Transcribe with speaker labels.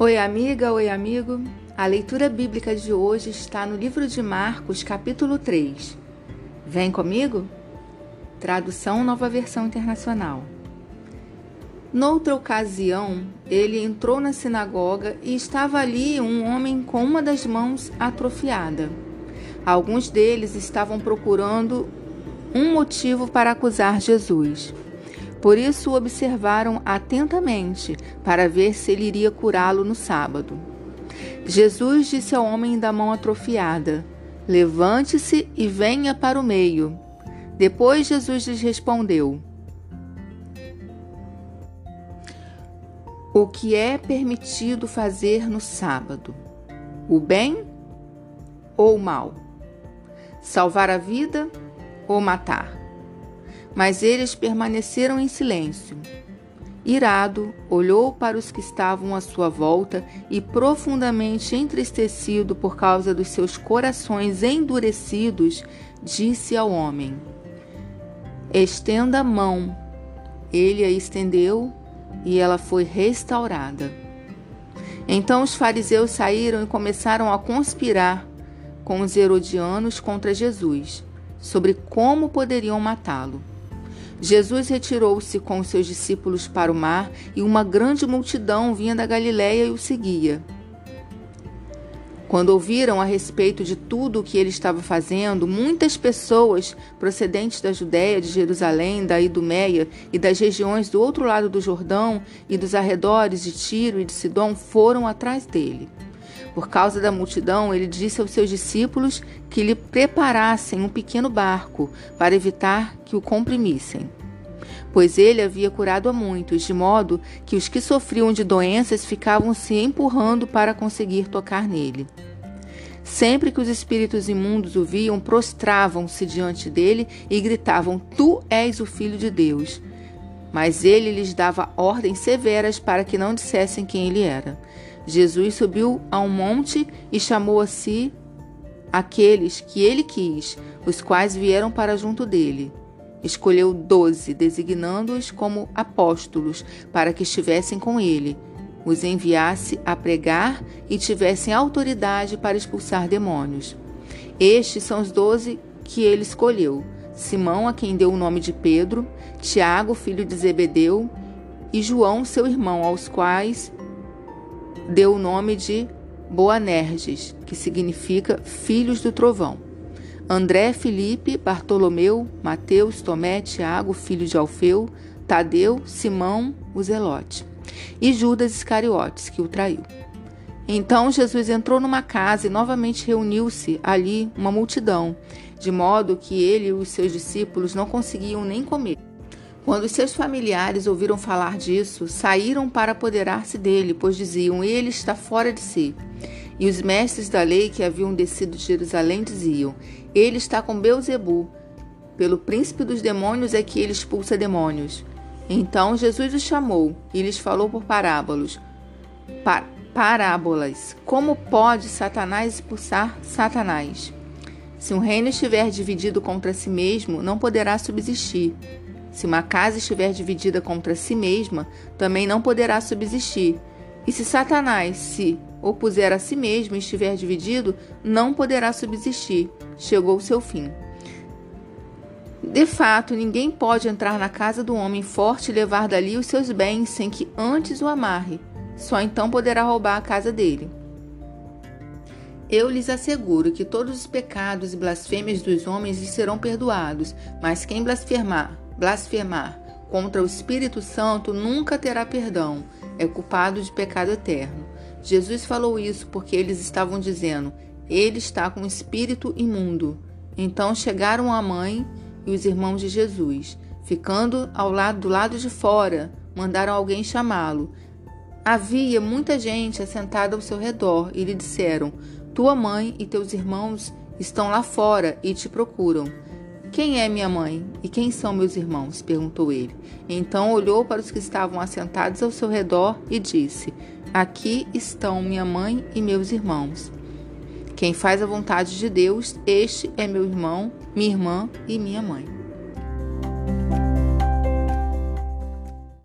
Speaker 1: Oi, amiga, oi, amigo. A leitura bíblica de hoje está no livro de Marcos, capítulo 3. Vem comigo? Tradução Nova Versão Internacional. Noutra ocasião, ele entrou na sinagoga e estava ali um homem com uma das mãos atrofiada. Alguns deles estavam procurando um motivo para acusar Jesus. Por isso o observaram atentamente, para ver se ele iria curá-lo no sábado. Jesus disse ao homem da mão atrofiada: Levante-se e venha para o meio. Depois Jesus lhes respondeu: O que é permitido fazer no sábado? O bem ou o mal? Salvar a vida ou matar? Mas eles permaneceram em silêncio. Irado, olhou para os que estavam à sua volta e, profundamente entristecido por causa dos seus corações endurecidos, disse ao homem: Estenda a mão. Ele a estendeu e ela foi restaurada. Então os fariseus saíram e começaram a conspirar com os herodianos contra Jesus, sobre como poderiam matá-lo. Jesus retirou-se com seus discípulos para o mar e uma grande multidão vinha da Galiléia e o seguia. Quando ouviram a respeito de tudo o que ele estava fazendo, muitas pessoas procedentes da Judéia, de Jerusalém, da Idumeia e das regiões do outro lado do Jordão e dos arredores de Tiro e de Sidom foram atrás dele. Por causa da multidão, ele disse aos seus discípulos que lhe preparassem um pequeno barco para evitar que o comprimissem. Pois ele havia curado a muitos, de modo que os que sofriam de doenças ficavam se empurrando para conseguir tocar nele. Sempre que os espíritos imundos o viam, prostravam-se diante dele e gritavam: Tu és o Filho de Deus. Mas ele lhes dava ordens severas para que não dissessem quem ele era. Jesus subiu a um monte e chamou a si aqueles que ele quis, os quais vieram para junto dele. Escolheu doze, designando-os como apóstolos, para que estivessem com ele, os enviasse a pregar e tivessem autoridade para expulsar demônios. Estes são os doze que ele escolheu: Simão, a quem deu o nome de Pedro, Tiago, filho de Zebedeu, e João, seu irmão, aos quais deu o nome de Boanerges, que significa filhos do trovão. André, Felipe, Bartolomeu, Mateus, Tomé, Tiago, filho de Alfeu, Tadeu, Simão, o Zelote, e Judas Iscariotes, que o traiu. Então Jesus entrou numa casa e novamente reuniu-se ali uma multidão, de modo que ele e os seus discípulos não conseguiam nem comer. Quando seus familiares ouviram falar disso, saíram para apoderar-se dele, pois diziam: Ele está fora de si. E os mestres da lei que haviam descido de Jerusalém diziam: Ele está com Beuzebu. Pelo príncipe dos demônios é que ele expulsa demônios. Então Jesus os chamou e lhes falou por parábolas. Par parábolas. Como pode Satanás expulsar Satanás? Se um reino estiver dividido contra si mesmo, não poderá subsistir. Se uma casa estiver dividida contra si mesma, também não poderá subsistir. E se Satanás se opuser a si mesmo e estiver dividido, não poderá subsistir. Chegou o seu fim. De fato, ninguém pode entrar na casa do homem forte e levar dali os seus bens sem que antes o amarre. Só então poderá roubar a casa dele. Eu lhes asseguro que todos os pecados e blasfêmias dos homens lhes serão perdoados, mas quem blasfemar blasfemar contra o Espírito Santo nunca terá perdão, é culpado de pecado eterno. Jesus falou isso porque eles estavam dizendo: ele está com o espírito imundo. Então chegaram a mãe e os irmãos de Jesus, ficando ao lado do lado de fora, mandaram alguém chamá-lo. Havia muita gente assentada ao seu redor e lhe disseram: Tua mãe e teus irmãos estão lá fora e te procuram. Quem é minha mãe e quem são meus irmãos? perguntou ele. Então olhou para os que estavam assentados ao seu redor e disse: Aqui estão minha mãe e meus irmãos. Quem faz a vontade de Deus, este é meu irmão, minha irmã e minha mãe.